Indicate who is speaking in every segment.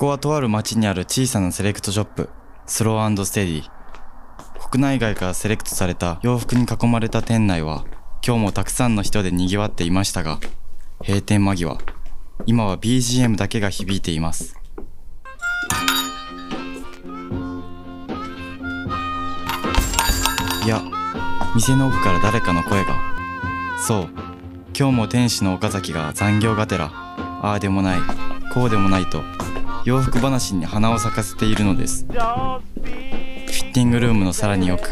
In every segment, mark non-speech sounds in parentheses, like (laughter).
Speaker 1: こはとある町にある小さなセレクトショップスローステディ。国内外からセレクトされた洋服に囲まれた店内は今日もたくさんの人で賑わっていましたが閉店間際今は BGM だけが響いています。いや店の奥から誰かの声が。そう今日も店主の岡崎が残業がてらああでもないこうでもないと洋服話に花を咲かせているのです。フィッティングルームのさらに奥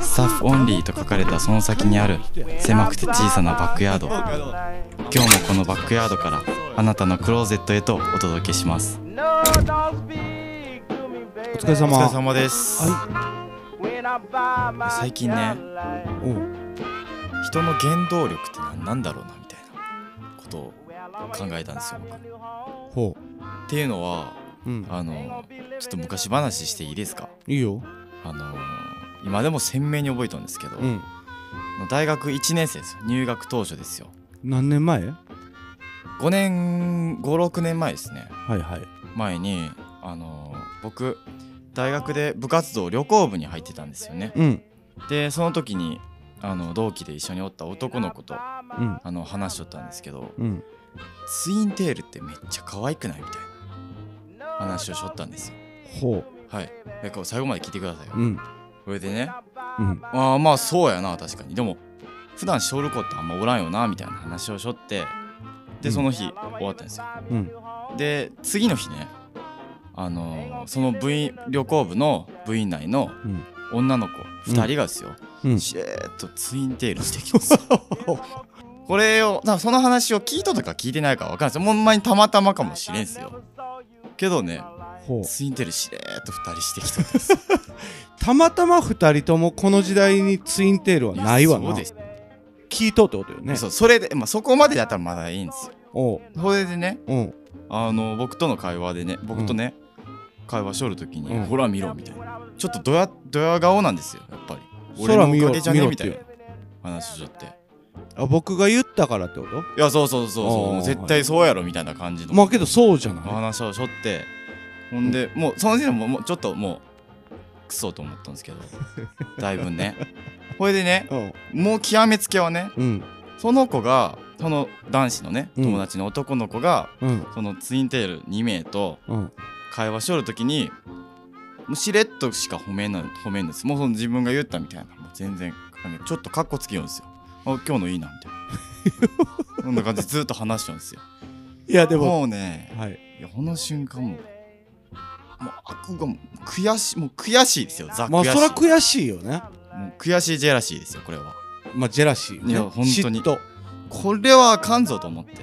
Speaker 1: スタッフオンリーと書かれたその先にある狭くて小さなバックヤード。今日もこのバックヤードからあなたのクローゼットへとお届けします。
Speaker 2: お疲れ
Speaker 1: お
Speaker 2: 様
Speaker 1: 疲れ様です、
Speaker 2: は
Speaker 1: 最近ね
Speaker 2: おう。
Speaker 1: 人の原動力って何なんだろうなみたいなことを考えたんですよ僕っ
Speaker 2: ほ
Speaker 1: ていうのは
Speaker 2: ううん。
Speaker 1: あのちょっと昔話していいですか？
Speaker 2: いいよ。
Speaker 1: あの今でも鮮明に覚えたんですけど、
Speaker 2: うん。
Speaker 1: 大学1年生ですよ。入学当初ですよ。
Speaker 2: 何年前
Speaker 1: ？5年56年前ですね。
Speaker 2: はいはい。
Speaker 1: 前にあの僕大学で部活動旅行部に入ってたんですよね。
Speaker 2: うん。
Speaker 1: でその時にあの同期で一緒におった男の子と
Speaker 2: うん。
Speaker 1: あの話しとったんですけど
Speaker 2: うん。
Speaker 1: ツインテールってめっちゃ可愛くない？みたいな話をしとったんですよ。
Speaker 2: ほ
Speaker 1: はい。だから最後まで聞いてくださいよ。
Speaker 2: ううん。
Speaker 1: これでね。
Speaker 2: うん。
Speaker 1: ああまあそうやな確かに。でも普段しょる子ってあんまおらんよなみたいな話をしょって
Speaker 2: うん。
Speaker 1: でその日終わったんですよ。
Speaker 2: うん。
Speaker 1: で次の日ねあのーその部員旅行部の部員内の
Speaker 2: うん。
Speaker 1: 女の子2人がですよ、
Speaker 2: うん。
Speaker 1: しれーっとツインテールしてきます。これをその話を聞いたか聞いてないか分かんないですよ。ほんまにたまたまかもしれんすよけどねツインテールしれーっと2人してきたんです。よ (laughs)
Speaker 2: たまたま二人ともこの時代にツインテールはないわな。
Speaker 1: そうです、
Speaker 2: 聞いとってことよね。
Speaker 1: そうそれで、まあ、そこまでだったらまだいいんですよ。
Speaker 2: おう。
Speaker 1: それでね
Speaker 2: うん。
Speaker 1: あの僕との会話でね僕とね、会話しょるときに、
Speaker 2: うん。
Speaker 1: ほら見ろみたいな。ちょっとドヤドヤ顔なんですよやっぱり。俺のおかげじゃね？みたいな話しちゃって
Speaker 2: あ僕が言ったからってこと？
Speaker 1: いやそうそうそうそう。う絶対そうやろみたいな感じの。
Speaker 2: まあけどそうじゃない。
Speaker 1: 話をしょって。ほんでもうその時点でももうちょっともうクソと思ったんですけど。(laughs) だいぶね。これでね
Speaker 2: うん。
Speaker 1: もう極めつけはね
Speaker 2: うん。
Speaker 1: その子がその男子のね
Speaker 2: うん。
Speaker 1: 友達の男の子が、
Speaker 2: うん。
Speaker 1: そのツインテール2名と
Speaker 2: うん。
Speaker 1: 会話しとる時にもうしれっとしか褒めない褒めんです。もうその自分が言ったみたいな。もう全然ちょっとカッコつけようんですよあ今日のいいなみたいな。(laughs) そんな感じでずっと話しちゃうんですよ。
Speaker 2: いやでも
Speaker 1: もうね
Speaker 2: はい。
Speaker 1: いやこの瞬間もうもう悪が悔しいもう悔しいですよザ
Speaker 2: まあそら悔しいよね。
Speaker 1: もう悔しいジェラシーですよこれは。
Speaker 2: まあジェラシーよね。
Speaker 1: いや本当に。これはあかんぞと思って。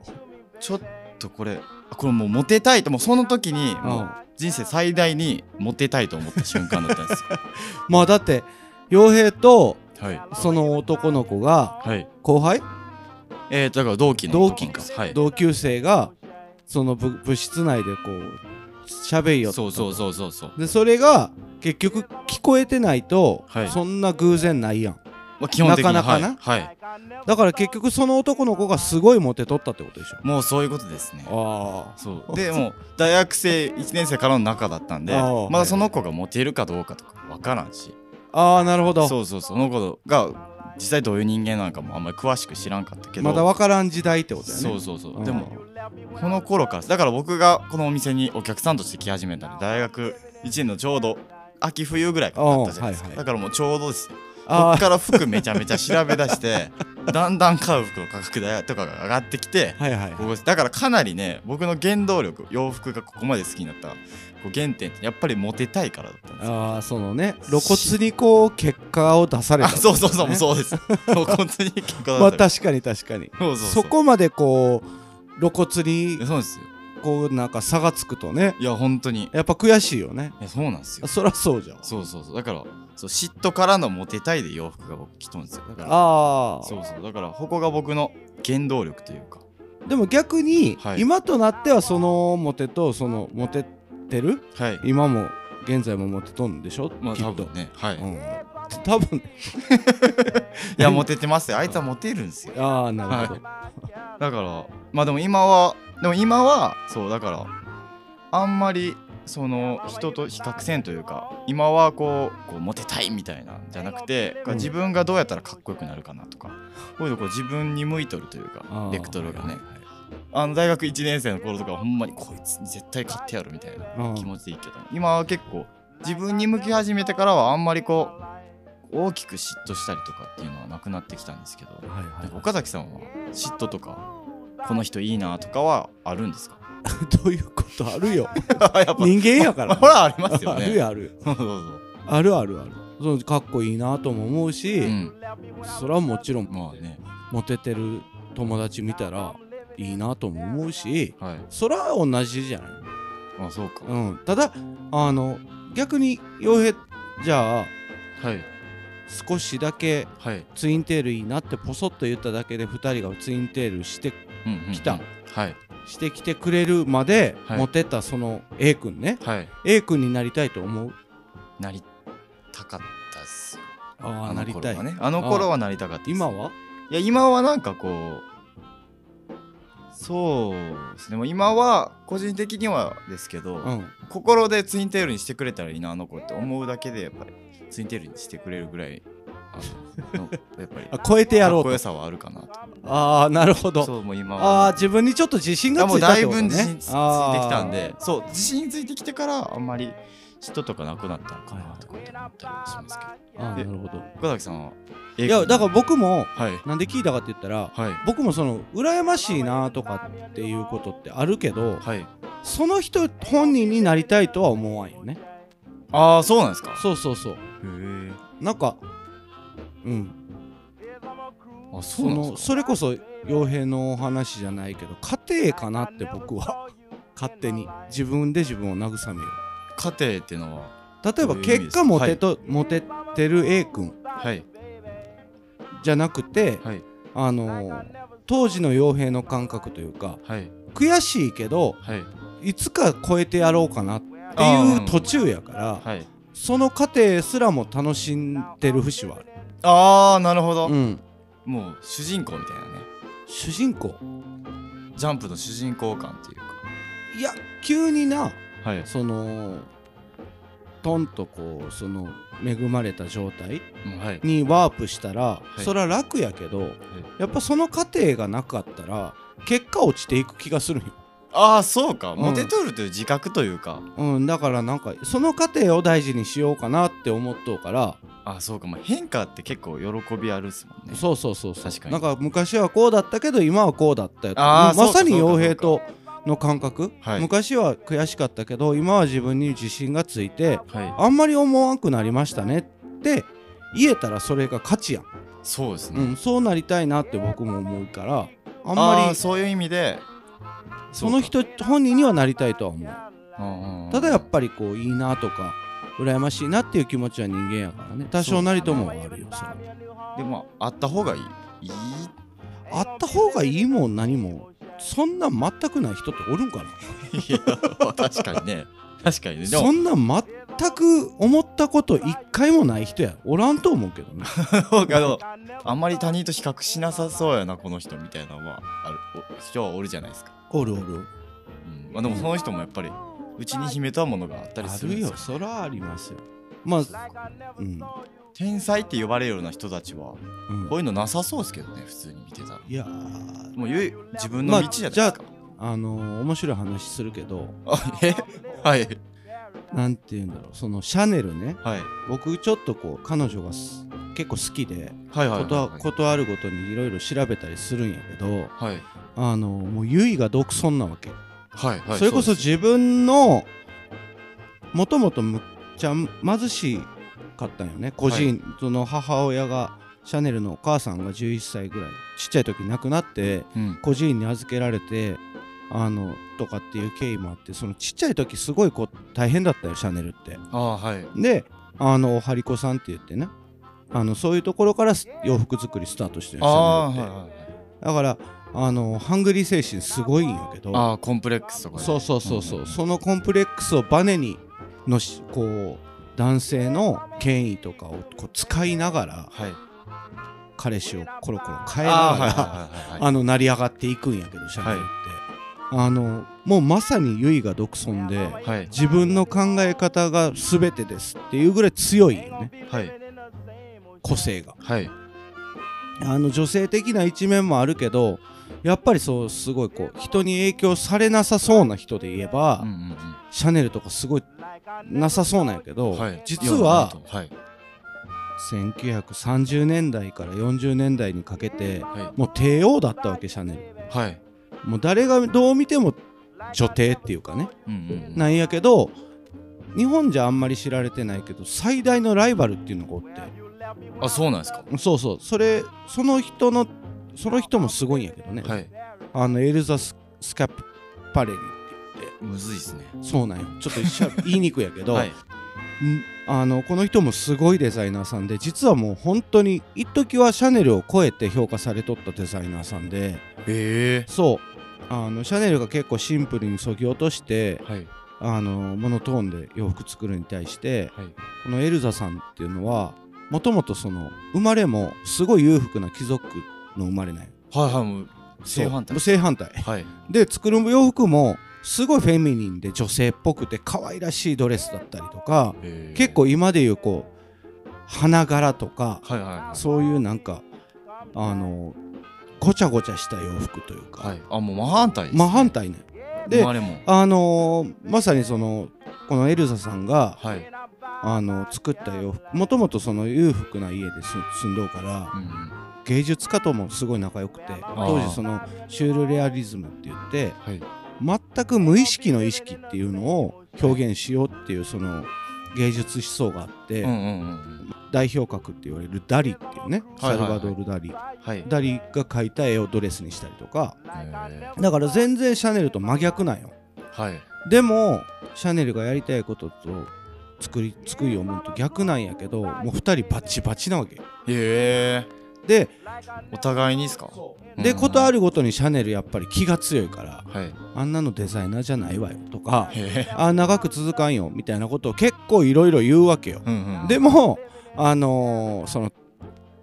Speaker 1: (laughs) ちょっとこれあこれもうモテたいともうその時にもう人生最大にモテたいと思った瞬間だったんですよ。(laughs)
Speaker 2: まあだって傭兵と
Speaker 1: はい。
Speaker 2: その男の子が
Speaker 1: はい。
Speaker 2: 後輩？
Speaker 1: えー、だから同期の
Speaker 2: 同
Speaker 1: 男
Speaker 2: 期か、
Speaker 1: はい。
Speaker 2: 同級生がその部部室内でこう喋りよ
Speaker 1: そうそうそうそうそう。
Speaker 2: でそれが結局聞こえてないと、
Speaker 1: はい。
Speaker 2: そんな偶然ないやん。
Speaker 1: まあ基本的に
Speaker 2: なかなかな？
Speaker 1: はい、はい。
Speaker 2: だから結局その男の子がすごいモテとったってことでしょ。
Speaker 1: もうそういうことですね。
Speaker 2: あ
Speaker 1: そう。でもう大学生1年生からの仲だったんでまだその子がモテるかどうかとか分からんし
Speaker 2: ああーなるほど。
Speaker 1: そうそうその子が実際どういう人間なのかもあんまり詳しく知らんかったけど。
Speaker 2: まだ分からん時代ってことだよね。
Speaker 1: そうそうそう。
Speaker 2: うん。
Speaker 1: でもこの頃からだから僕がこのお店にお客さんとして来始めたんで大学1年のちょうど秋冬ぐらいだったじゃないですか、
Speaker 2: はいはい。
Speaker 1: だからもうちょうどです。よこ
Speaker 2: あ
Speaker 1: っから服めちゃめちゃ調べ出して (laughs) だんだん買う服の価格だとかが上がってきて
Speaker 2: あはいはい。
Speaker 1: ここだからかなりね僕の原動力洋服がここまで好きになったこう原点ってやっぱりモテたいからだったんですよ。
Speaker 2: ああそのね露骨にこう結果を出され
Speaker 1: あ
Speaker 2: た
Speaker 1: そうそうそう、
Speaker 2: ね
Speaker 1: そうです。(laughs) 露骨に結果
Speaker 2: まあ確かに確かに。
Speaker 1: そうそうそう。
Speaker 2: そこまでこう露骨に
Speaker 1: そうですよ。
Speaker 2: こうなんか差がつくとね。
Speaker 1: いや本当に。い
Speaker 2: やっぱ悔しいよね。
Speaker 1: やそうなんですよ。
Speaker 2: そりゃそうじゃん。
Speaker 1: そうそうそう。だからそう嫉妬からのモテたいで洋服が僕着とんですよ。だから
Speaker 2: ああ
Speaker 1: そうそうだからここが僕の原動力というか。
Speaker 2: でも逆に、
Speaker 1: はい。
Speaker 2: 今となってはそのモテとそのモテてる？
Speaker 1: はい。
Speaker 2: 今も現在もモテとんでしょ、
Speaker 1: まあ
Speaker 2: きっと。
Speaker 1: 多分ね。はい、い
Speaker 2: うん、(laughs) 多分 (laughs)
Speaker 1: やモテてますよ。あいつはモテるんですよ。
Speaker 2: ああなるほど、
Speaker 1: だからまあでも今はでも今はそうだからあんまりその人と比較せんというか今はこうこうモテたいみたいなんじゃなくて、
Speaker 2: うん。
Speaker 1: 自分がどうやったらかっこよくなるかなとかこういうのこう自分に向いとるというかベクトルがね。あの大学1年生の頃とかはほんまにこいつに絶対勝ってやるみたいな
Speaker 2: うん。
Speaker 1: 気持ちでいいけど今は結構自分に向き始めてからはあんまりこう大きく嫉妬したりとかっていうのはなくなってきたんですけど
Speaker 2: はいはい
Speaker 1: 岡崎さんは嫉妬とかこの人いいなとかはあるんですか？(laughs)
Speaker 2: どういうことあるよ。(laughs) 人間やから。
Speaker 1: ほらありますよね。(laughs)
Speaker 2: あるよある。あるあるある。そうかっこいいなとも思うし、
Speaker 1: うん。
Speaker 2: それはもちろん
Speaker 1: まあね。
Speaker 2: モテてる友達見たらいいなとも思うし
Speaker 1: はい。
Speaker 2: それは同じじゃない？
Speaker 1: まあそうか。
Speaker 2: うん。ただあの逆に傭兵じゃあ
Speaker 1: はい。
Speaker 2: 少しだけ
Speaker 1: はい。
Speaker 2: ツインテールいいなってポソッと言っただけで2人がツインテールして
Speaker 1: うんうんうん。
Speaker 2: 来た。
Speaker 1: はい
Speaker 2: してきてくれるまで
Speaker 1: はい。
Speaker 2: モテたその A 君ね、
Speaker 1: はい。
Speaker 2: A 君になりたいと思う？
Speaker 1: なりたかったっすよ。
Speaker 2: ああなりたい。
Speaker 1: 頃はね。あの頃はなりたかった
Speaker 2: 今は？い
Speaker 1: や今はなんかこうそうですね。もう今は個人的にはですけど、
Speaker 2: うん。
Speaker 1: 心でツインテールにしてくれたらいいなあの子って思うだけでやっぱりツインテールにしてくれるぐらいあやっぱり。(laughs)
Speaker 2: あ超えてやろうと。
Speaker 1: さはあるかなと。
Speaker 2: ああなるほど。
Speaker 1: そうもう今
Speaker 2: あ
Speaker 1: は。
Speaker 2: あ自分にちょっと自信が
Speaker 1: あもうだい
Speaker 2: ついたってことね。
Speaker 1: ぶ自信つついてきたんで。
Speaker 2: あ
Speaker 1: そう自信ついてきてからあんまり嫉妬とかなくなったのかなとかって思ったりしますけど。
Speaker 2: ーあー
Speaker 1: で
Speaker 2: なるほど。
Speaker 1: 岡崎さんはい
Speaker 2: やだから僕も
Speaker 1: はい。
Speaker 2: なんで聞いたかって言ったら
Speaker 1: はい。
Speaker 2: 僕もその羨ましいなとかっていうことってあるけど
Speaker 1: はい。
Speaker 2: その人本人になりたいとは思わんよね。
Speaker 1: ああそうなんですか。
Speaker 2: そうそうそう。
Speaker 1: へえ
Speaker 2: なんかうん。
Speaker 1: あそ
Speaker 2: そう
Speaker 1: なんですか？
Speaker 2: のそれこそ傭兵の話じゃないけど家庭かなって僕は。勝手に。自分で自分を慰めよ
Speaker 1: 家庭っていうのは？
Speaker 2: う例えば
Speaker 1: どういう意味です
Speaker 2: 結果モテと、モテてる A 君。
Speaker 1: はい。
Speaker 2: じゃなくて
Speaker 1: はい。
Speaker 2: あのー当時の傭兵の感覚というか
Speaker 1: はい。
Speaker 2: 悔しいけど
Speaker 1: はい。
Speaker 2: いつか超えてやろうかなって
Speaker 1: あー
Speaker 2: いう途中やから
Speaker 1: はい。
Speaker 2: その過程すらも楽しんでる節はある、
Speaker 1: ああなるほど、
Speaker 2: うん、
Speaker 1: もう主人公みたいなね。
Speaker 2: 主人公？
Speaker 1: ジャンプの主人公感っていうか。
Speaker 2: いや急にな
Speaker 1: はい、
Speaker 2: そのトンとこうその恵まれた状態にワープしたら、
Speaker 1: い。
Speaker 2: それは楽やけどやっぱその過程がなかったら結果落ちていく気がするんよ、
Speaker 1: ああそうか、
Speaker 2: ん。
Speaker 1: モテとるという自覚というか。
Speaker 2: うん、だからなんかその過程を大事にしようかなって思っとうから
Speaker 1: ああそうか、まあ、変化って結構喜びあるっすもんね。
Speaker 2: そうそうそうそう。
Speaker 1: 確かに。
Speaker 2: なんか昔はこうだったけど今はこうだったよと
Speaker 1: あー
Speaker 2: まさに傭兵との感覚、
Speaker 1: はい。
Speaker 2: 昔は悔しかったけど今は自分に自信がついて
Speaker 1: はい。
Speaker 2: あんまり思わんくなりましたねって言えたらそれが勝ちやん、
Speaker 1: そうですね、
Speaker 2: うん、そうなりたいなって僕も思うからあん
Speaker 1: あ
Speaker 2: まり
Speaker 1: ーそういう意味で。
Speaker 2: その人本人にはなりたいとは思う。ただやっぱりこういいなとか羨ましいなっていう気持ちは人間やからね。多少なりともはあるよそれ
Speaker 1: でもあった方がいい？いい
Speaker 2: あった方がいいもん何も。そんなん全くない人っておるんかな？い
Speaker 1: や確かにね。確かにね。
Speaker 2: そんなん全く思ったこと一回もない人やおらんと思うけどね。(laughs)
Speaker 1: あんまり他人と比較しなさそうやなこの人みたいなのはあるお人はおるじゃないですか、
Speaker 2: おるおる。
Speaker 1: うん。まあ、でもその人もやっぱりうちに秘めたものがあったり
Speaker 2: あ
Speaker 1: するん
Speaker 2: る
Speaker 1: ですよ。
Speaker 2: よそらありますよ。まあうん、
Speaker 1: 天才って呼ばれるような人たちは
Speaker 2: うん。
Speaker 1: こういうのなさそうですけどね普通に見てたら。
Speaker 2: いやー。
Speaker 1: もうゆい自分の道じゃないですか、
Speaker 2: あのー面白い話するけど。
Speaker 1: あえ？はい。
Speaker 2: なんて言うんだろう。そのシャネルね。
Speaker 1: はい。
Speaker 2: 僕ちょっとこう彼女がす結構好きで
Speaker 1: はいはいはい
Speaker 2: こと
Speaker 1: はい。
Speaker 2: ことあるごとにいろいろ調べたりするんやけど
Speaker 1: はい。
Speaker 2: あのもうゆいが独尊なわけ、
Speaker 1: はいはい
Speaker 2: それこそ自分のもともとむっちゃ貧しかったんよね。個人、その母親がシャネルのお母さんが11歳ぐらいちっちゃい時亡くなって
Speaker 1: うん
Speaker 2: 孤児院に預けられてあのとかっていう経緯もあってそのちっちゃい時すごいこう大変だったよシャネルって。
Speaker 1: ああはい。
Speaker 2: であのハリコさんって言ってねあのそういうところからす洋服作りスタートしてるシャネルって、だからあのハングリー精神すごいんやけど。
Speaker 1: ああコンプレックスとかね。
Speaker 2: そうそうそうそう、
Speaker 1: んん
Speaker 2: そのコンプレックスをバネにのしこう男性の権威とかをこう使いながら
Speaker 1: はい。
Speaker 2: 彼氏をコロコロ変えながら、
Speaker 1: あ
Speaker 2: の成り上がっていくんやけどシャネルって、あのもうまさに結衣が独尊で
Speaker 1: はい。
Speaker 2: 自分の考え方が全てですっていうぐらい強いよね。
Speaker 1: はい。
Speaker 2: 個性が。
Speaker 1: はい
Speaker 2: あの女性的な一面もあるけどやっぱりそうすごいこう人に影響されなさそうな人で言えば、
Speaker 1: うんうん
Speaker 2: シャネルとかすごいなさそうなんやけど、
Speaker 1: うんはい
Speaker 2: 実は
Speaker 1: はい。
Speaker 2: 1930年代から40年代にかけて
Speaker 1: は
Speaker 2: もう帝王だったわけシャネル。
Speaker 1: いはい。
Speaker 2: もう誰がどう見ても女帝っていうかね
Speaker 1: うんうんうん。
Speaker 2: なんやけど日本じゃあんまり知られてないけど最大のライバルっていうのがおって
Speaker 1: あそうなんですか？
Speaker 2: そうそう。それその人のその人もすごいんやけどね、
Speaker 1: はい。
Speaker 2: あのエルザス・スカパレリって言って。
Speaker 1: むずいですね。
Speaker 2: そうなんよ。ちょっとしゃ (laughs) 言いにくいやけど、
Speaker 1: はい。
Speaker 2: んあのこの人もすごいデザイナーさんで実はもう本当に一時はシャネルを超えて評価されとったデザイナーさんで。
Speaker 1: へえ。
Speaker 2: そう。あのシャネルが結構シンプルにそぎ落として
Speaker 1: はい。
Speaker 2: あのモノトーンで洋服作るに対して
Speaker 1: はい。
Speaker 2: このエルザさんっていうのはもともとその生まれもすごい裕福な貴族の生まれなんよ
Speaker 1: はいはいもう正反対。
Speaker 2: 正反対。
Speaker 1: はい。
Speaker 2: で作る洋服もすごいフェミニンで女性っぽくて可愛らしいドレスだったりとか結構今でいうこう花柄とか
Speaker 1: はいはいはい。
Speaker 2: そういうなんかあのごちゃごちゃした洋服というか、
Speaker 1: はい。あもう真反対ですね。
Speaker 2: 真反対ね。であのーまさにそのこのエルザさんが
Speaker 1: はい
Speaker 2: あの作った洋服もともとその裕福な家です住んどうから
Speaker 1: うん。うん
Speaker 2: 芸術家ともすごい仲良くて当時そのシュールレアリズムって言って
Speaker 1: はい。
Speaker 2: 全く無意識の意識っていうのを表現しようっていうその芸術思想があって、
Speaker 1: うんうんうんうん。
Speaker 2: 代表格って言われるダリっていうね、
Speaker 1: はいはいはい。
Speaker 2: サルバドール・ダリ。
Speaker 1: はい。
Speaker 2: ダリが描いた絵をドレスにしたりとか。
Speaker 1: へ
Speaker 2: だから全然シャネルと真逆なんよ。
Speaker 1: ーはい。
Speaker 2: でもシャネルがやりたいことと作り作りを思うと逆なんやけどもう2人バチバチなわけ。
Speaker 1: へえ。
Speaker 2: で
Speaker 1: お互いにですか？
Speaker 2: で
Speaker 1: うん。
Speaker 2: ことあるごとにシャネルやっぱり気が強いから
Speaker 1: はい。
Speaker 2: あんなのデザイナーじゃないわよとかあ長く続かんよみたいなことを結構いろいろ言うわけよ。
Speaker 1: うんうん。
Speaker 2: でもあのーその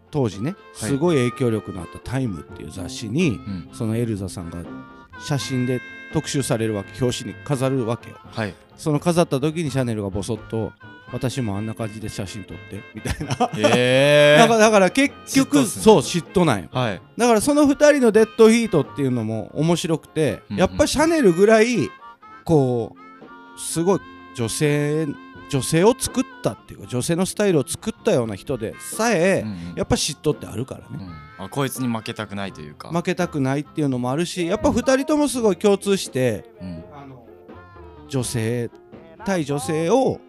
Speaker 2: 当時ね
Speaker 1: はい。
Speaker 2: すごい影響力のあった「タイムっていう雑誌に
Speaker 1: うん。
Speaker 2: そのエルザさんが写真で特集されるわけ表紙に飾るわけよ。
Speaker 1: はい。
Speaker 2: その飾った時にシャネルがボソッと「私もあんな感じで写真撮って」みたいな。
Speaker 1: へえ (laughs)
Speaker 2: だからだから結局、
Speaker 1: ね。
Speaker 2: そう嫉妬なんよ。
Speaker 1: はい。
Speaker 2: だからその2人のデッドヒートっていうのも面白くて、
Speaker 1: うんうん。
Speaker 2: やっぱシャネルぐらいこうすごい女性女性を作ったっていうか女性のスタイルを作ったような人でさえ、
Speaker 1: うんうん。
Speaker 2: やっぱ嫉妬ってあるからね、
Speaker 1: うんあこいつに負けたくないというか。
Speaker 2: 負けたくないっていうのもあるしやっぱ2人ともすごい共通して
Speaker 1: うん。
Speaker 2: 女性対女性を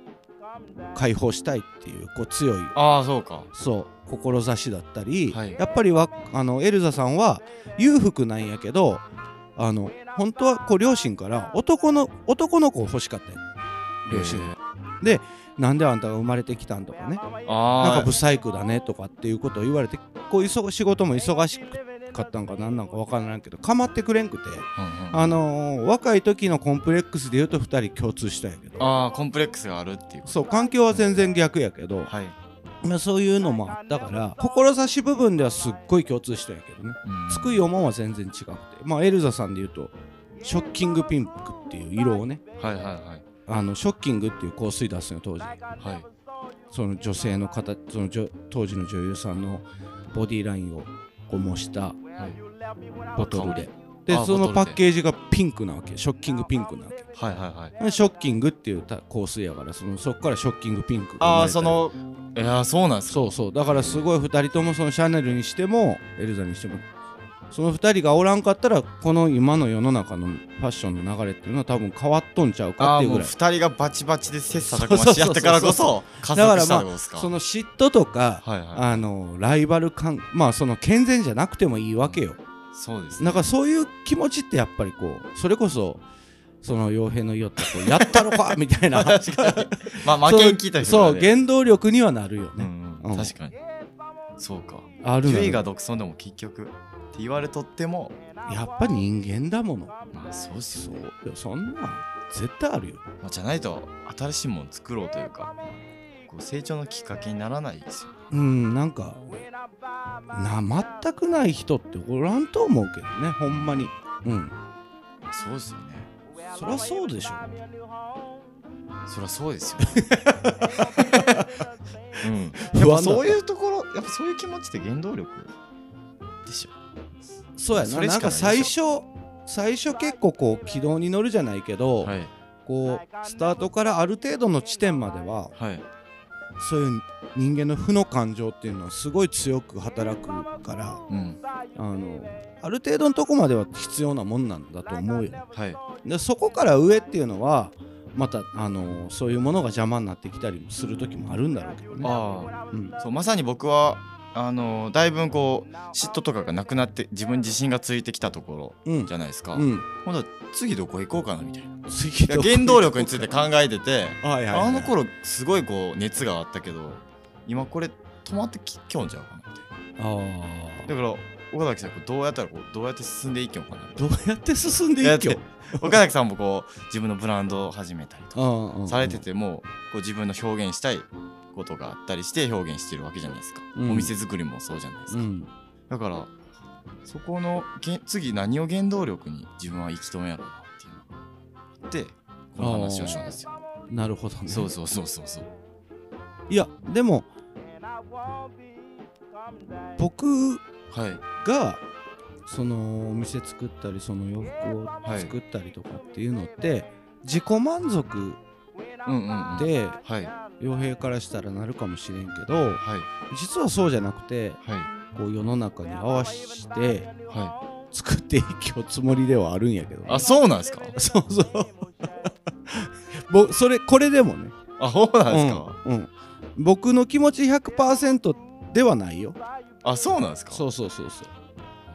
Speaker 2: 解放したいっていうこう強い
Speaker 1: ああそうか。
Speaker 2: そう志だったり、
Speaker 1: はい。
Speaker 2: やっぱりわあのエルザさんは裕福なんやけどあの本当はこう両親から男の男の子を欲しかったよ両親。
Speaker 1: へえ
Speaker 2: なんであんたが生まれてきたんとかね。
Speaker 1: ああ
Speaker 2: なんかブサイクだねとかっていうことを言われてこう忙仕事も忙しかったんかな？んなんか分からないけど構ってくれんくて。
Speaker 1: うんうん
Speaker 2: あのー若い時のコンプレックスで言うと2人共通したんやけど。
Speaker 1: ああコンプレックスがあるっていう
Speaker 2: そう環境は全然逆やけど、
Speaker 1: はい。
Speaker 2: まあ、そういうのもあったから志部分ではすっごい共通したんやけどね。
Speaker 1: うん。
Speaker 2: つくい思うは全然違くて。まあエルザさんで言うとショッキングピンクっていう色をね。
Speaker 1: はいはいはい
Speaker 2: あのショッキングっていう香水出すの当時。
Speaker 1: はい。
Speaker 2: その女性の方その女当時の女優さんのボディラインをこう模した
Speaker 1: はい
Speaker 2: ボトルで。で
Speaker 1: あ
Speaker 2: そのパッケージがピンクなわけ。ショッキングピンクなわけ。
Speaker 1: はいはいはい。
Speaker 2: ショッキングっていうた香水やからそのそこからショッキングピンク
Speaker 1: ああそのいやそうなんですか。
Speaker 2: そうそう。だからすごい2人ともそのシャネルにしてもエルザにしてもその2人がおらんかったらこの今の世の中のファッションの流れっていうのは多分変わっとんちゃうかっていうぐらい。
Speaker 1: 二人がバチバチで切磋琢磨し合ったからこそ加
Speaker 2: だからまあその嫉妬とか
Speaker 1: はいはい。
Speaker 2: あのライバル感まあその健全じゃなくてもいいわけよ。
Speaker 1: そうですね。
Speaker 2: なんかそういう気持ちってやっぱりこうそれこそその傭兵の言おったこうやったろかみたいな。(laughs)
Speaker 1: まあ (laughs) 負けん聞いた人
Speaker 2: そう原動力にはなるよ
Speaker 1: う
Speaker 2: ね、うん
Speaker 1: ん。うん。確かに。そうか。
Speaker 2: あるのよ。
Speaker 1: ゆいが独尊でも結局って言われとっても
Speaker 2: やっぱ人間だもの。
Speaker 1: まあそうっす
Speaker 2: そう
Speaker 1: よ。ね
Speaker 2: よそんなん絶対あるよ。
Speaker 1: まあじゃないと新しいもの作ろうというかこう成長のきっかけにならないですよ。
Speaker 2: うんなんかな全くない人っておらんと思うけどねほんまに。うん。
Speaker 1: そうですよね。
Speaker 2: そりゃそうでしょ。
Speaker 1: そりゃそうですよ。(laughs) うん。(laughs) やっぱそういうところやっぱそういう気持ちって原動力でしょ
Speaker 2: そうやな。なんか最初最初結構こう軌道に乗るじゃないけど、
Speaker 1: はい。
Speaker 2: こうスタートからある程度の地点までは
Speaker 1: はい。
Speaker 2: そういう人間の負の感情っていうのはすごい強く働くから
Speaker 1: うん。
Speaker 2: あのある程度のとこまでは必要なもんなんだと思うよ。
Speaker 1: はい。
Speaker 2: でそこから上っていうのはまたあのそういうものが邪魔になってきたりもする時もあるんだろうけどね。
Speaker 1: あ
Speaker 2: うん。
Speaker 1: あそうまさに僕はあのだいぶこう嫉妬とかがなくなって自分自信がついてきたとこ
Speaker 2: うん。
Speaker 1: ろじゃないですか、
Speaker 2: うん、
Speaker 1: 今度は次どこ行こうかなみたいな。原動力について考えてて
Speaker 2: はい
Speaker 1: あの頃すごいこう熱があったけど今これ止まってききょんちゃうかなみたい
Speaker 2: あ
Speaker 1: なだから岡崎さんこうどうやったらこうどうやって進んでいきようかな
Speaker 2: どうやって進んでいきよ
Speaker 1: て岡崎さんもこう自分のブランドを始めたりとか
Speaker 2: うんうんうん。
Speaker 1: されててもこう自分の表現したいことがあったりして表現してるわけじゃないですか、
Speaker 2: うん。
Speaker 1: お店作りもそうじゃないですか、
Speaker 2: うん。
Speaker 1: だからそこのげ次何を原動力に自分は生き止めやろうなっていうのでこの話をしたんですよ。
Speaker 2: なるほどね。
Speaker 1: そうそうそうそうそう。
Speaker 2: いやでも僕
Speaker 1: はい。
Speaker 2: がそのお店作ったりその洋服を
Speaker 1: はい。
Speaker 2: 作ったりとかっていうのって、自己満足
Speaker 1: うんうんうん。
Speaker 2: で
Speaker 1: はい
Speaker 2: 傭兵からしたらなるかもしれんけど
Speaker 1: はい。
Speaker 2: 実はそうじゃなくて
Speaker 1: はい。
Speaker 2: こう世の中に合わせて
Speaker 1: は
Speaker 2: 作っていきようつもりではあるんやけど
Speaker 1: いあそうなんですか？
Speaker 2: そうそう。(laughs) 僕それこれでもね。
Speaker 1: あそうなんですか、
Speaker 2: うんうん、僕の気持ち100%ではないよ。
Speaker 1: あそうなんですか？
Speaker 2: そうそうそうそう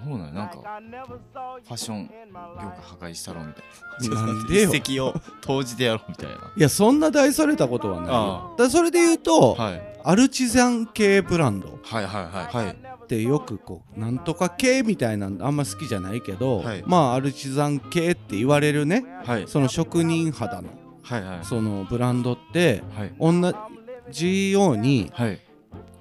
Speaker 1: そうななんかファッション業界破壊したろみたいな。
Speaker 2: なんでよ。(laughs)
Speaker 1: 一石を投じてやろうみたいな。い
Speaker 2: やそんな大それたことはないだそれで言うと、
Speaker 1: はい。
Speaker 2: アルチザン系ブランド
Speaker 1: はいはいはい。はい。
Speaker 2: ってよくこうなんとか系みたいなのあんま好きじゃないけど、
Speaker 1: はい。
Speaker 2: まあアルチザン系って言われるね
Speaker 1: はい。
Speaker 2: その職人肌の
Speaker 1: はいはい。
Speaker 2: そのブランドって
Speaker 1: はい。
Speaker 2: 同じように
Speaker 1: はい。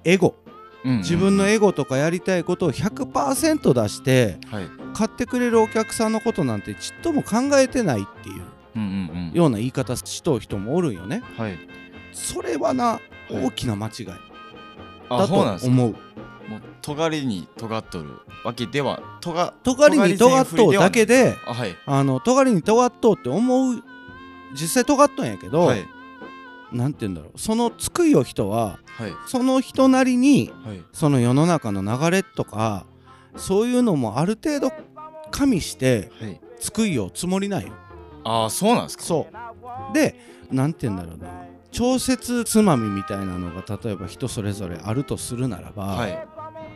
Speaker 2: エゴ自分のエゴとかやりたいことを100%出して
Speaker 1: はい。
Speaker 2: 買ってくれるお客さんのことなんてちっとも考えてないっていうような言い方しとう人もおるんよね。
Speaker 1: はい。
Speaker 2: それはな
Speaker 1: はい。
Speaker 2: 大きな間違い
Speaker 1: あ
Speaker 2: だと思う。
Speaker 1: もう尖りに尖っとるわけではとが
Speaker 2: 尖りに尖っとうだけで
Speaker 1: あはい。
Speaker 2: あの尖りに尖っとうって思う実際尖っとんやけど、
Speaker 1: はい
Speaker 2: なんて言うんだろう。そのつくよ人は
Speaker 1: はい。
Speaker 2: その人なりに
Speaker 1: はい。
Speaker 2: その世の中の流れとかそういうのもある程度加味して
Speaker 1: はい。
Speaker 2: つくよつもりない。よ
Speaker 1: ああそうなんですか。
Speaker 2: そう。でなんて言うんだろうな。調節つまみみたいなのが例えば人それぞれあるとするならば、
Speaker 1: はい。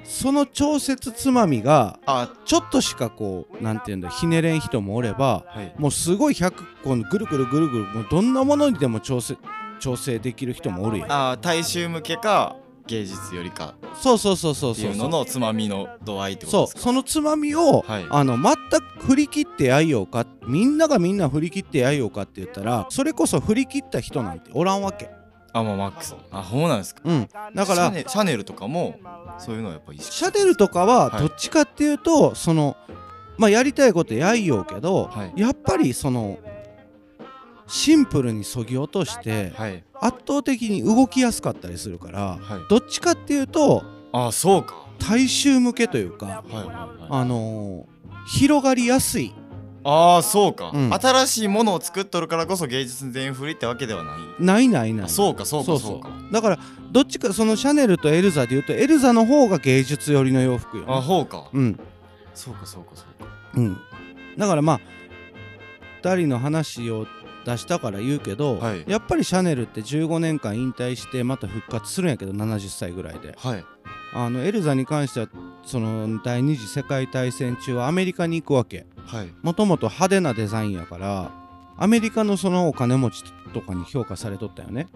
Speaker 2: その調節つまみが
Speaker 1: あ
Speaker 2: ちょっとしかこうなんて言うんだひねれん人もおれば
Speaker 1: はい。
Speaker 2: もうすごい100個のぐるぐるぐるぐるもうどんなものにでも調整調整できる人もおるやん。
Speaker 1: あー大衆向けか芸術よりか。
Speaker 2: そうそうそうそうそう。
Speaker 1: いうののつまみの度合いってことですか？
Speaker 2: そう。そのつまみを、
Speaker 1: はい。
Speaker 2: あの全く振り切ってやいようかみんながみんな振り切ってやいようかって言ったらそれこそ振り切った人なんておらんわけ。
Speaker 1: あもうマックス。あそうなんですか？
Speaker 2: うん。だから
Speaker 1: シャネシャネルとかもそういうのをやっぱ意識
Speaker 2: シャネルとかは
Speaker 1: はい。
Speaker 2: どっちかっていうと、そのまあやりたいことやいようけど、
Speaker 1: はい。
Speaker 2: やっぱりそのシンプルにそぎ落として
Speaker 1: はい。
Speaker 2: 圧倒的に動きやすかったりするから
Speaker 1: はい。
Speaker 2: どっちかっていうと
Speaker 1: あそうか。
Speaker 2: 大衆向けというかあのー広がりやすい。
Speaker 1: ああそうか、
Speaker 2: うん。
Speaker 1: 新しいものを作っとるからこそ芸術全振りってわけではない。
Speaker 2: ないないない。
Speaker 1: あそうかそうか
Speaker 2: そ
Speaker 1: そう。うか。
Speaker 2: だからどっちかそのシャネルとエルザでいうとエルザの方が芸術寄りの洋服よ、
Speaker 1: あほうか。
Speaker 2: うん。
Speaker 1: そうかそうかそうか。
Speaker 2: うん。だからまあ2人の話を出したから言うけど、
Speaker 1: はい。
Speaker 2: やっぱりシャネルって15年間引退してまた復活するんやけど70歳ぐらいで。
Speaker 1: はい。
Speaker 2: あのエルザに関してはその第二次世界大戦中はアメリカに行くわけ。
Speaker 1: はい。
Speaker 2: もともと派手なデザインやからアメリカのそのお金持ちとかに評価されとったよね。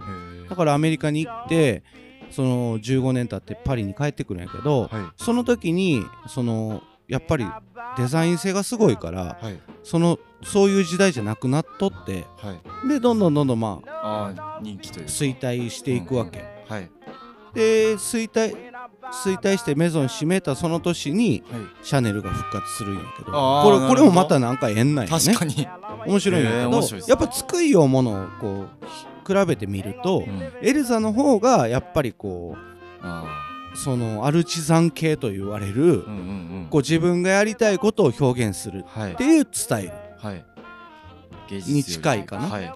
Speaker 1: へ
Speaker 2: だからアメリカに行ってその15年経ってパリに帰ってくるんやけど、
Speaker 1: はい。
Speaker 2: その時にそのやっぱりデザイン性がすごいから
Speaker 1: はい。
Speaker 2: そのそういう時代じゃなくなっとって
Speaker 1: はい。
Speaker 2: でどんどんどんどんまあ
Speaker 1: 人気というか。
Speaker 2: 衰退していくわけ、
Speaker 1: はい。
Speaker 2: で衰退衰退してメゾン閉めたその年に
Speaker 1: はい。
Speaker 2: シャネルが復活するんやけどこれこれもまたなんか縁ないよね。
Speaker 1: 確かに、
Speaker 2: 面白いんやけど、
Speaker 1: へー
Speaker 2: やっぱ津久井をものをこう比べてみると、
Speaker 1: うん。
Speaker 2: エルザの方がやっぱりこ
Speaker 1: あ
Speaker 2: うそのアルチザン系と言われる、こう自分がやりたいことを表現する
Speaker 1: はい
Speaker 2: っていうスタイル。に近いかな。
Speaker 1: はい。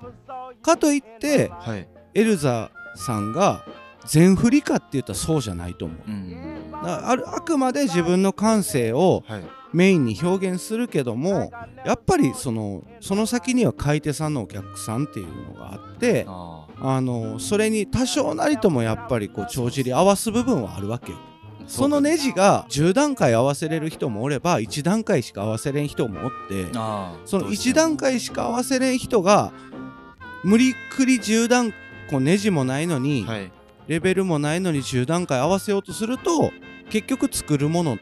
Speaker 2: かといって
Speaker 1: はい。
Speaker 2: エルザさんが全振りかって言ったらそうじゃないと思う。
Speaker 1: うん。
Speaker 2: あるあくまで自分の感性を
Speaker 1: はい。
Speaker 2: メインに表現するけどもやっぱりそのその先には買い手さんのお客さんっていうのがあって
Speaker 1: あ
Speaker 2: あのそれに多少なりともやっぱりこう帳尻合わす部分はあるわけよ。
Speaker 1: ー
Speaker 2: そのネジが10段階合わせれる人もおれば1段階しか合わせれん人もおってその1
Speaker 1: どうしても
Speaker 2: 段階しか合わせれん人が無理くり10段こうネジもないのに、
Speaker 1: はい。
Speaker 2: レベルもないのに10段階合わせようとすると結局作るもの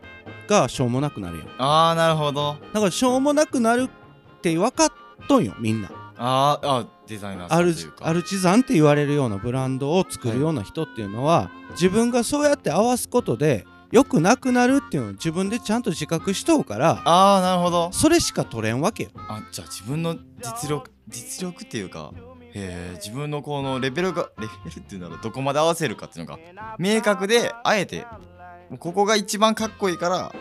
Speaker 2: がしょうもなくなるよ。
Speaker 1: ああなるほど。
Speaker 2: だからしょうもなくなるって分かっとんよみんな。
Speaker 1: あーあデザイナーさ
Speaker 2: アルアルチザンって言われるようなブランドを作るような人っていうのは、自分がそうやって合わすことで良くなくなるっていうのを自分でちゃんと自覚しとうから
Speaker 1: ああなるほど。
Speaker 2: それしか取れんわけよ。
Speaker 1: あじゃあ自分の実力実力っていうかへえ自分のこのレベルがレベルっていうのはどこまで合わせるかっていうのが明確であえてここが一番かっこいいから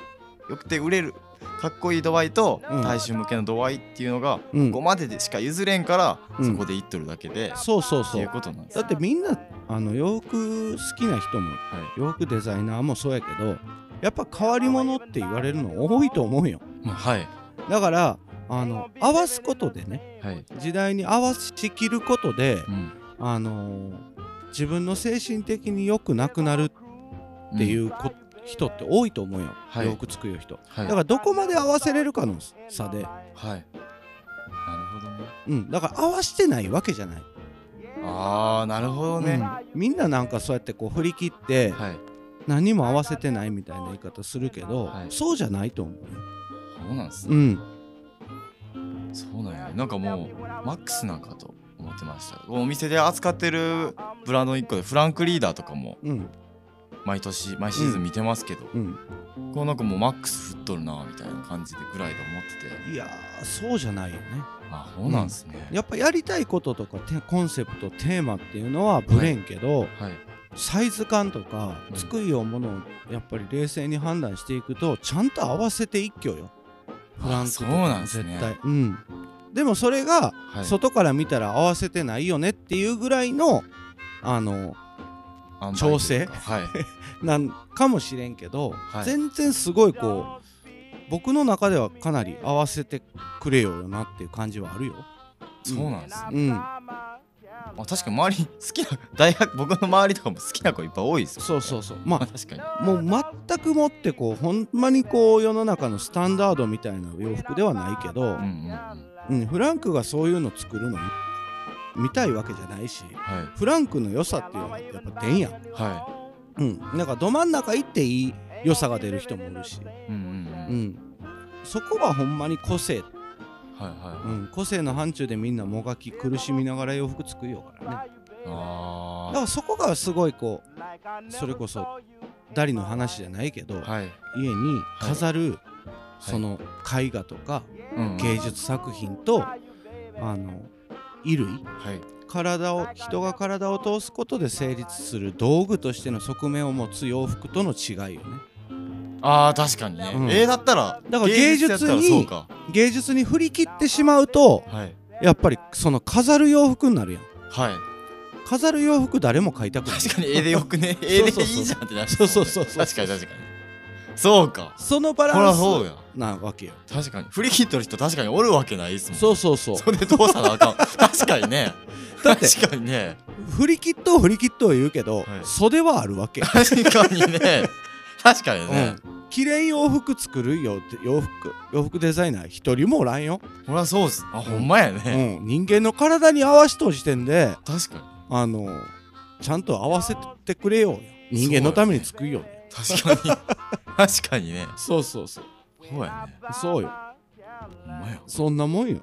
Speaker 1: よくて売れるかっこいい度合いと
Speaker 2: うん。
Speaker 1: 大衆向けの度合いっていうのが
Speaker 2: うん。
Speaker 1: ここまででしか譲れんから、
Speaker 2: うん。
Speaker 1: そこで言っとるだけで、
Speaker 2: そうそうそう。
Speaker 1: ことなんです。
Speaker 2: だってみんなあの洋服好きな人も
Speaker 1: は
Speaker 2: 洋服デザイナーもそうやけどやっぱ変わり者って言われるの多いと思うよ。
Speaker 1: い、まあ、はい。
Speaker 2: だからあの合わすことでね
Speaker 1: はい、
Speaker 2: 時代に合わしきることで
Speaker 1: うん、
Speaker 2: あのー自分の精神的に良くなくなるっていうこ、人って多いと思うよ、
Speaker 1: はい。
Speaker 2: 洋服作る人、
Speaker 1: はい。
Speaker 2: だからどこまで合わせれるかの差で、
Speaker 1: はい。なるほどね。
Speaker 2: うん、だから合わしてないわけじゃない、
Speaker 1: ああなるほどね、
Speaker 2: うん。みんななんかそうやってこう振り切って
Speaker 1: はい。
Speaker 2: 何も合わせてないみたいな言い方するけど、
Speaker 1: はい。
Speaker 2: そうじゃないと思うよ、
Speaker 1: そうなんですね。
Speaker 2: うん、
Speaker 1: そうなんや。ねなんかもうマックスなんかと思ってました。お店で扱ってるブランド1個でフランクリーダーとかも
Speaker 2: うん
Speaker 1: 毎年毎シーズン見てますけど、
Speaker 2: うん。
Speaker 1: こうなんかもうマックス振っとるなみたいな感じでぐらいで思ってて。
Speaker 2: いやーそうじゃないよね。
Speaker 1: あそうなんですね、
Speaker 2: やっぱやりたいこととかてコンセプトテーマっていうのはブレんけど、
Speaker 1: はい。
Speaker 2: サイズ感とか
Speaker 1: うん。
Speaker 2: 作りようものをやっぱり冷静に判断していくとちゃんと合わせて一挙よ。フランクと
Speaker 1: そう
Speaker 2: か
Speaker 1: なんすね。
Speaker 2: 絶対。うん。でもそれが
Speaker 1: はい。
Speaker 2: 外から見たら合わせてないよねっていうぐらいのあの
Speaker 1: 塩梅
Speaker 2: 調整？
Speaker 1: はい。(laughs)
Speaker 2: なんかもしれんけど、
Speaker 1: はい。
Speaker 2: 全然すごいこう僕の中ではかなり合わせてくれよよなっていう感じはあるよ。
Speaker 1: そうなんですね、
Speaker 2: うん。
Speaker 1: あ確かに周り好きな大学 (laughs) 僕の周りとかも好きな子いっぱい多いですよ
Speaker 2: そうそうそう。ま
Speaker 1: まあ
Speaker 2: あ (laughs)
Speaker 1: 確かに。
Speaker 2: もう全くもってこうほんまにこう世の中のスタンダードみたいな洋服ではないけど、
Speaker 1: うんうんうん。
Speaker 2: うん、フランクがそういうの作るの見たいわけじゃないし
Speaker 1: は
Speaker 2: フランクの良さっていうのはやっぱ出んやん、
Speaker 1: い。は
Speaker 2: うん、なんかど真ん中行っていい良さが出る人もいるし、
Speaker 1: いうんうん
Speaker 2: う
Speaker 1: うん。
Speaker 2: ん、そこはほんまに個性、
Speaker 1: はいは
Speaker 2: うん、個性の範疇でみんなもがき苦しみながら洋服作るよからね。
Speaker 1: いあ
Speaker 2: だからそこがすごいこうそれこそダリの話じゃないけど、
Speaker 1: あはい。
Speaker 2: 家に飾る、その絵画とか
Speaker 1: うんうん。
Speaker 2: 芸術作品とあの衣類
Speaker 1: はい。
Speaker 2: 体を人が体を通すことで成立する道具としての側面を持つ洋服との違いよね。
Speaker 1: あー確かにね、
Speaker 2: うん。
Speaker 1: えー、だったら
Speaker 2: だから芸術に芸術に振り切ってしまうと
Speaker 1: はい。
Speaker 2: やっぱりその飾る洋服になるやん。
Speaker 1: はい。
Speaker 2: 飾る洋服誰も買いたくない。
Speaker 1: 確かに絵でよくね。絵でい
Speaker 2: そうそう。そう
Speaker 1: いじゃんってなる
Speaker 2: そうそうそうそう。
Speaker 1: 確かに確かにそうか。
Speaker 2: そのバラン
Speaker 1: そうや
Speaker 2: スなわけよ。
Speaker 1: 確かに。振り切っとる人確かにおるわけないっすもん
Speaker 2: そうそうそう。
Speaker 1: それどうさなあかん。確かにね。(laughs)
Speaker 2: だって
Speaker 1: 確かにね。
Speaker 2: 振り切っとう振り切っとう言うけど、
Speaker 1: はい。
Speaker 2: 袖はあるわけ。
Speaker 1: 確かにね。確かにね、
Speaker 2: うん。綺麗洋服作るよって洋服。洋服デザイナー一人もおらんよ、
Speaker 1: ほらそうっす。あほんまやね、
Speaker 2: うん、人間の体に合わしとう時点で
Speaker 1: 確かに。
Speaker 2: あのちゃんと合わせてくれよ。人間のために作るよ、
Speaker 1: 確かに。(laughs) 確かにね。
Speaker 2: そうそうそう。
Speaker 1: そうやね。
Speaker 2: そうよ。
Speaker 1: ほんまや
Speaker 2: そんなもんよ。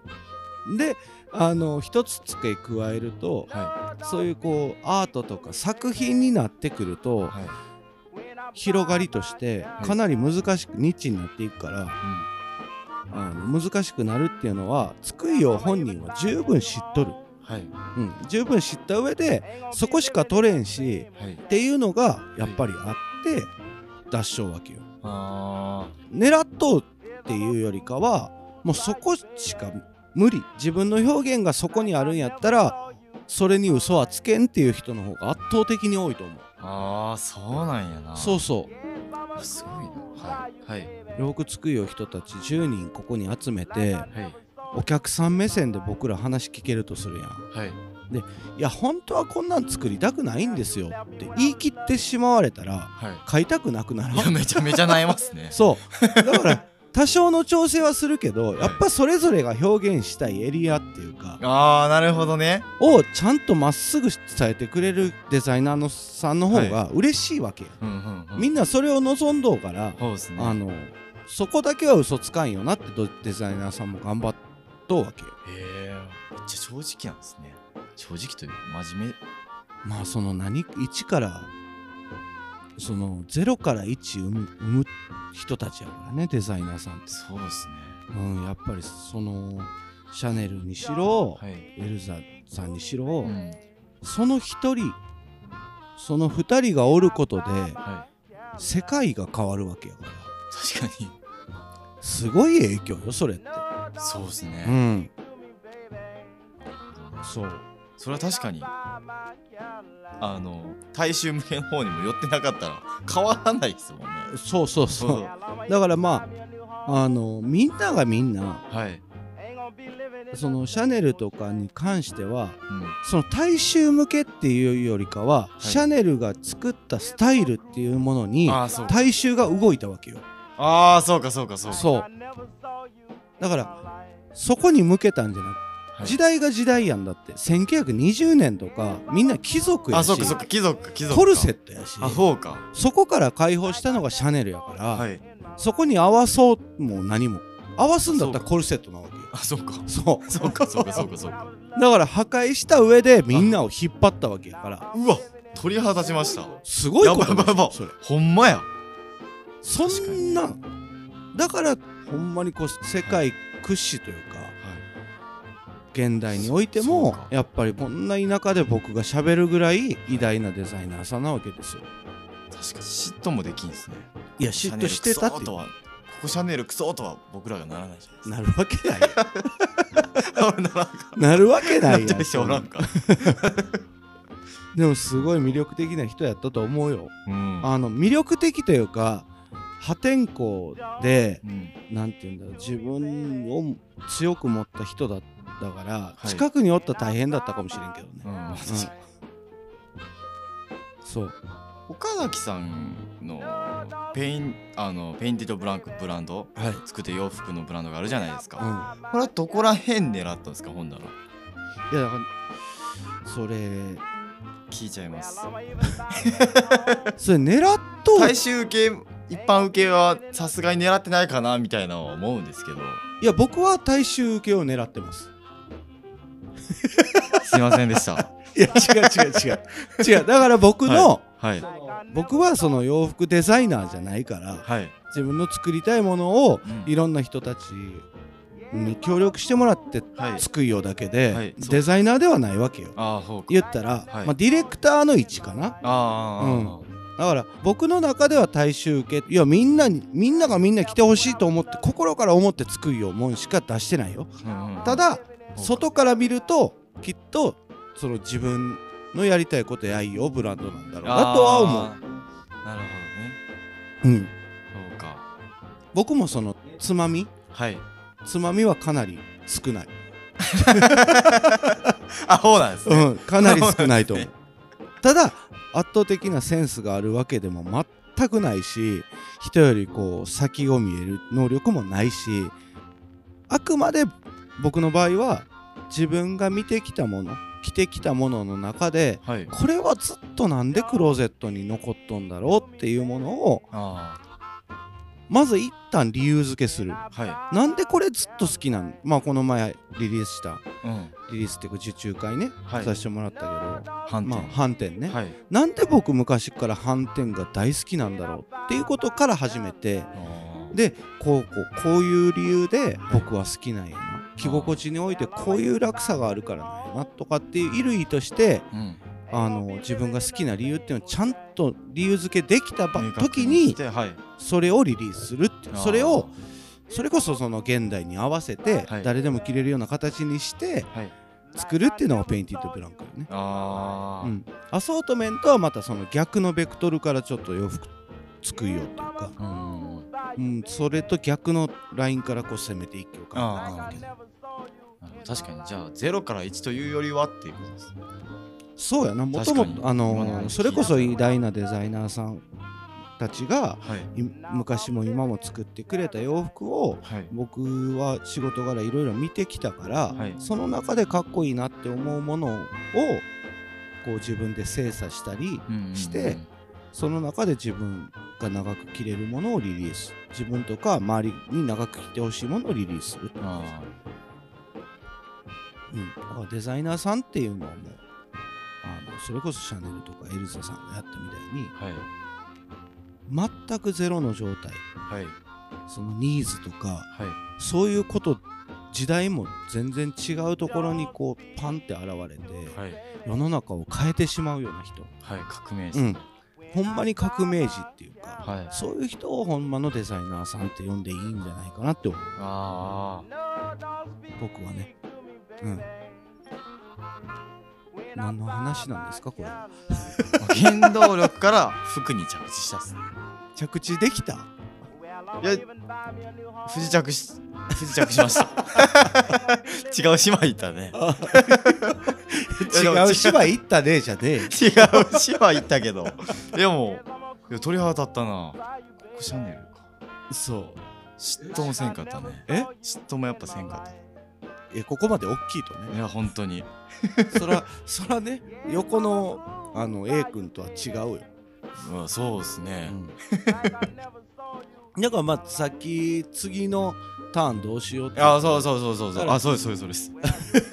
Speaker 2: であの一つ付け加えると
Speaker 1: は
Speaker 2: そういうこうアートとか作品になってくると
Speaker 1: いはい。
Speaker 2: 広がりとして
Speaker 1: い。
Speaker 2: かなり難しくニッチになっていくから、あの難しくなるっていうのは津久井陽本人は十分知っとる、
Speaker 1: はい。
Speaker 2: うん、十分知った上でそこしか取れんし
Speaker 1: はい。
Speaker 2: っていうのがやっぱりあって脱しょうわけよ。
Speaker 1: あ
Speaker 2: 狙っとうっていうよりかはもうそこしか無理。自分の表現がそこにあるんやったらそれに嘘はつけんっていう人の方が圧倒的に多いと思う。
Speaker 1: ーあーそうなんやな。
Speaker 2: そうそう。
Speaker 1: すごいな。はい。はい。
Speaker 2: 洋服つくよ人たち。10人ここに集めて
Speaker 1: はい。
Speaker 2: お客さん目線で僕ら話聞けるとするやん。
Speaker 1: はい
Speaker 2: いや本当はこんなん作りたくないんですよって言い切ってしまわれたら
Speaker 1: はい。
Speaker 2: 買いたくなくなる
Speaker 1: めちゃめちゃ悩ますね。(laughs)
Speaker 2: そう。だから多少の調整はするけどやっぱそれぞれが表現したいエリアっていうか
Speaker 1: ああなるほどね。
Speaker 2: をちゃんとまっすぐ伝えてくれるデザイナーのさんの方が嬉しいわけよ、
Speaker 1: うんうんうん。
Speaker 2: みんなそれを望んどうから、
Speaker 1: ね。
Speaker 2: あのそこだけは嘘つかんよなってドデザイナーさんも頑張っとうわけよ。
Speaker 1: へえめっちゃ正直なんですね正直というか真面目。
Speaker 2: まあその何1からその0から1生む生む人たちやからねデザイナーさんって、
Speaker 1: そうですね。
Speaker 2: うん、やっぱりそのシャネルにしろ、
Speaker 1: はい。
Speaker 2: エルザさんにしろ、
Speaker 1: うん。
Speaker 2: その一人その二人がおることで
Speaker 1: はい。
Speaker 2: 世界が変わるわけやから。
Speaker 1: 確かに。
Speaker 2: すごい影響よそれって。
Speaker 1: そうですね。
Speaker 2: うん。そう
Speaker 1: それは確かにあの大衆向けの方にも寄ってなかったら変わらないですもんね。
Speaker 2: そうそうそう。だからまああのみんながみんな
Speaker 1: はい、
Speaker 2: そのシャネルとかに関しては
Speaker 1: うん、
Speaker 2: その大衆向けっていうよりかは、
Speaker 1: い。
Speaker 2: シャネルが作ったスタイルっていうものに
Speaker 1: ああそうか。
Speaker 2: 大衆が動いたわけよ。
Speaker 1: ああそうかそうかそうか。
Speaker 2: そう。だからそこに向けたんじゃなく
Speaker 1: はい
Speaker 2: 時代が時代やんだって。1920年とかみんな貴族やし。
Speaker 1: あそうかそうか貴族か貴族か。
Speaker 2: コルセットやし。
Speaker 1: あそうか。
Speaker 2: そこから解放したのがシャネルやから、
Speaker 1: はい。
Speaker 2: そこに合わそうも何も。合わすんだったらコルセットなわけよ。
Speaker 1: あそうか。
Speaker 2: そう。
Speaker 1: そうかそうかそうかそうか。
Speaker 2: だから破壊した上でみんなを引っ張ったわけやから。
Speaker 1: うわ鳥肌立ちました。
Speaker 2: すごいこと
Speaker 1: やばいやほんまや。
Speaker 2: そんなだからほんまにこう世界屈指というか現代においても
Speaker 1: か。
Speaker 2: やっぱりこんな田舎で僕が喋るぐらい偉大なデザイナーさんなわけですよ。
Speaker 1: 確かに嫉妬もできんですね。
Speaker 2: いや嫉妬してたって。
Speaker 1: ここシャネルクソとは僕らがならないじゃない
Speaker 2: なるわけないや (laughs)
Speaker 1: な
Speaker 2: るわけないや
Speaker 1: んか。(laughs)
Speaker 2: でもすごい魅力的な人やったと思うよ。
Speaker 1: うん。
Speaker 2: あの魅力的というか破天荒で
Speaker 1: うん。
Speaker 2: なんていうんだろう自分を強く持った人だったから、
Speaker 1: い。
Speaker 2: 近くにおったら大変だったかもしれんけどね、
Speaker 1: うん。
Speaker 2: そう。
Speaker 1: 岡崎さんのペインあの Painted Blankブランド？
Speaker 2: はい、
Speaker 1: 作って洋服のブランドがあるじゃないです
Speaker 2: う
Speaker 1: か、
Speaker 2: ん、
Speaker 1: これはどこら辺狙ったんですかほんなら
Speaker 2: いやだからそれ
Speaker 1: 聞いちゃいます。(laughs)
Speaker 2: それ狙っとう。
Speaker 1: 大衆受け一般受けはさすがに狙ってないかなみたいなのは思うんですけど。
Speaker 2: いや僕は大衆受けを狙ってます (laughs)
Speaker 1: すいませんでした。
Speaker 2: いや違う違う違う。違う。だから僕の、
Speaker 1: はい。
Speaker 2: 僕はその洋服デザイナーじゃないから
Speaker 1: はい、
Speaker 2: 自分の作りたいものを
Speaker 1: うん。
Speaker 2: いろんな人たちに協力してもらって
Speaker 1: はい。
Speaker 2: 作るようだけで、デザイナーではないわけよ。言ったら、
Speaker 1: はい。
Speaker 2: まあ、ディレクターの位置かな。
Speaker 1: ああ、
Speaker 2: うん。だから僕の中では大衆受けいやみんなにみんながみんな来てほしいと思って心から思って作るようもんしか出してないよ。
Speaker 1: うんうん。
Speaker 2: ただ外から見るときっとその自分のやりたいことやいよブランドなんだろうなとは思う。
Speaker 1: なるほどね。
Speaker 2: うん、
Speaker 1: そうか。
Speaker 2: 僕もそのつまみ？
Speaker 1: はい。
Speaker 2: つまみはかなり少ない、
Speaker 1: あそうなんですね、
Speaker 2: うん、かなり少ないと思う。ただ圧倒的なセンスがあるわけでも全くないし人よりこう先を見える能力もないしあくまで僕の場合は自分が見てきたもの着てきたものの中で
Speaker 1: はい。
Speaker 2: これはずっとなんでクローゼットに残っとんだろうっていうものを
Speaker 1: あ
Speaker 2: まず一旦理由付けする。
Speaker 1: は
Speaker 2: なんでこれずっと好きなのまあこの前リリースした
Speaker 1: いうん。
Speaker 2: リリースっていうか受注会ね、
Speaker 1: はい。
Speaker 2: させてもらったけど。
Speaker 1: 反転。
Speaker 2: まあ反転ね、
Speaker 1: はい。
Speaker 2: なんで僕昔から反転が大好きなんだろうっていうことから始めてでこうこうこういう理由で僕は好きなんや。な着心地においてこういう落差があるからなんやなとかっていう衣類として
Speaker 1: うん。
Speaker 2: あの自分が好きな理由っていうのをちゃんと理由付けできた時にそれをリリースするっていうそれをそれこそその現代に合わせて
Speaker 1: はい。
Speaker 2: 誰でも着れるような形にして
Speaker 1: はい。
Speaker 2: 作るっていうのが Painted Blank よね、うん、 Assortment はまたその逆のベクトルからちょっと洋服作りようっていうか、
Speaker 1: うん
Speaker 2: うん、それと逆のラインからこう攻めていけようか
Speaker 1: 確かに。じゃあ0から1というよりはっていうことですね。
Speaker 2: そうやな。もともとあ
Speaker 1: 今の
Speaker 2: それこそ偉大なデザイナーさんたちが
Speaker 1: はい。
Speaker 2: い昔も今も作ってくれた洋服を
Speaker 1: はい。
Speaker 2: 僕は仕事柄いろいろ見てきたから、
Speaker 1: はい。
Speaker 2: その中でかっこいいなって思うものをこう自分で精査したり
Speaker 1: うんうんうん。
Speaker 2: してその中で自分が長く着れるものをリリース。自分とか周りに長く着てほしいものをリリースする、
Speaker 1: あ
Speaker 2: うん、だからデザイナーさんっていうのはもうあのそれこそシャネルとかエルザさんがやったみたいに
Speaker 1: ーはい。
Speaker 2: 全くゼロの状態。
Speaker 1: はい。
Speaker 2: そのニーズとか
Speaker 1: はい。
Speaker 2: そういうこと時代も全然違うところにこうパンって現れて、
Speaker 1: はい。
Speaker 2: 世の中を変えてしまうような人、
Speaker 1: はい。革命児
Speaker 2: うん、ほんまに革命児っていうか、
Speaker 1: はい。
Speaker 2: そういう人をほんまのデザイナーさんって呼んでいいんじゃないかなって思う。
Speaker 1: あ
Speaker 2: 僕はね。うん。何の話なんですかこれ。
Speaker 1: あ原動力から服に着地したっすね。
Speaker 2: 着地できた？
Speaker 1: いや不時着し不時着しました。(laughs) 違う島行ったね (laughs) (laughs)
Speaker 2: 違う芝居行ったねじゃねえ
Speaker 1: 違う島行ったけど。でもいや鳥肌立ったな。こシャネルか。
Speaker 2: そう。
Speaker 1: 嫉妬もせんかったね。
Speaker 2: え？
Speaker 1: 嫉妬もやっぱせんかっ
Speaker 2: えここまで大きいと
Speaker 1: た
Speaker 2: ね。
Speaker 1: いや本当に。
Speaker 2: そらそらね横のあの A 君とは違うよ。
Speaker 1: うんそうっすね、(laughs)
Speaker 2: だからまあさっき次のターンどうしようって。
Speaker 1: あそうそうそうそうそう。あそうですそうですそうです。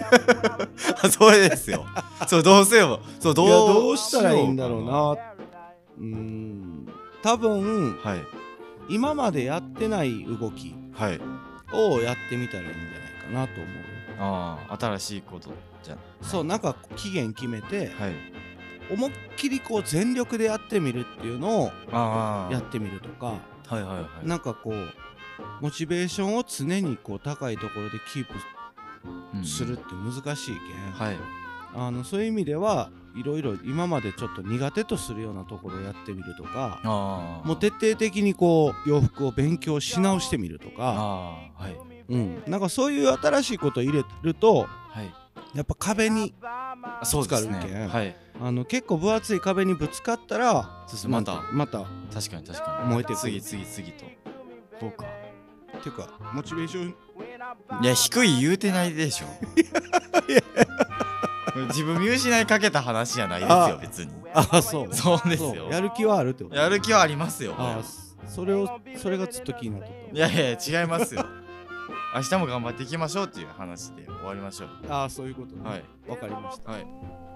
Speaker 1: あそれ (laughs) ですよ。そうどうせよ。そうどう
Speaker 2: どうしたらいいんだろうな。うーん。多分
Speaker 1: はい。
Speaker 2: 今までやってない動き
Speaker 1: はい。
Speaker 2: をやってみたらいいんじゃないかなと思う
Speaker 1: ああ新しいことじゃ。
Speaker 2: そうなんか期限決めて
Speaker 1: はい。
Speaker 2: 思いっきりこう全力でやってみるっていうのを
Speaker 1: ああ
Speaker 2: やってみるとか
Speaker 1: はいはいはい。
Speaker 2: なんかこうモチベーションを常にこう高いところでキー
Speaker 1: うん。
Speaker 2: プするって難しいけん、
Speaker 1: はい。
Speaker 2: あのそういう意味ではいろいろ今までちょっと苦手とするようなところをやってみるとかもう徹底的にこう洋服を勉強し直してみるとか、
Speaker 1: はい。
Speaker 2: うん、なんかそういう新しいことを入れると
Speaker 1: はい。
Speaker 2: やっぱ壁に
Speaker 1: あそうです
Speaker 2: ぶつかるけん。
Speaker 1: ねはい
Speaker 2: あの結構分厚い壁にぶつかったら
Speaker 1: そうそうまた。
Speaker 2: またっ
Speaker 1: 確かに確かに。
Speaker 2: 燃えてくる。
Speaker 1: 次次次と。そうか。
Speaker 2: ていうかモチベーション
Speaker 1: いや低い言うてないでしょ。(laughs) 自分見失いかけた話じゃないですよ
Speaker 2: あ
Speaker 1: 別に。
Speaker 2: あそう。
Speaker 1: そうですよ。
Speaker 2: やる気はあるってこと。
Speaker 1: やる気はありますよ。
Speaker 2: あそれをそれがずっと気になっと。っ
Speaker 1: いやいや違いますよ。明日も頑張っていきましょうっていう話で終わりましょう。
Speaker 2: たああそういうことね。
Speaker 1: はい。
Speaker 2: わかりました。
Speaker 1: はい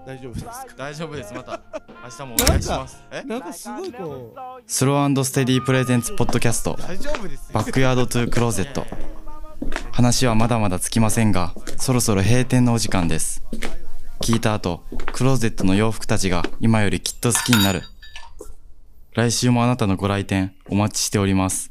Speaker 2: 大丈夫ですか？
Speaker 1: 大丈夫です。また明日もお願いします。え？
Speaker 2: なんかすごいこう。
Speaker 1: スローステディプレゼンツポッドキャスト。
Speaker 2: 大丈夫ですよ。
Speaker 1: バックヤードトゥークローゼット。話はまだまだつきませんがそろそろ閉店のお時間です。聞いた後クローゼットの洋服たちが今よりきっと好きになる。来週もあなたのご来店お待ちしております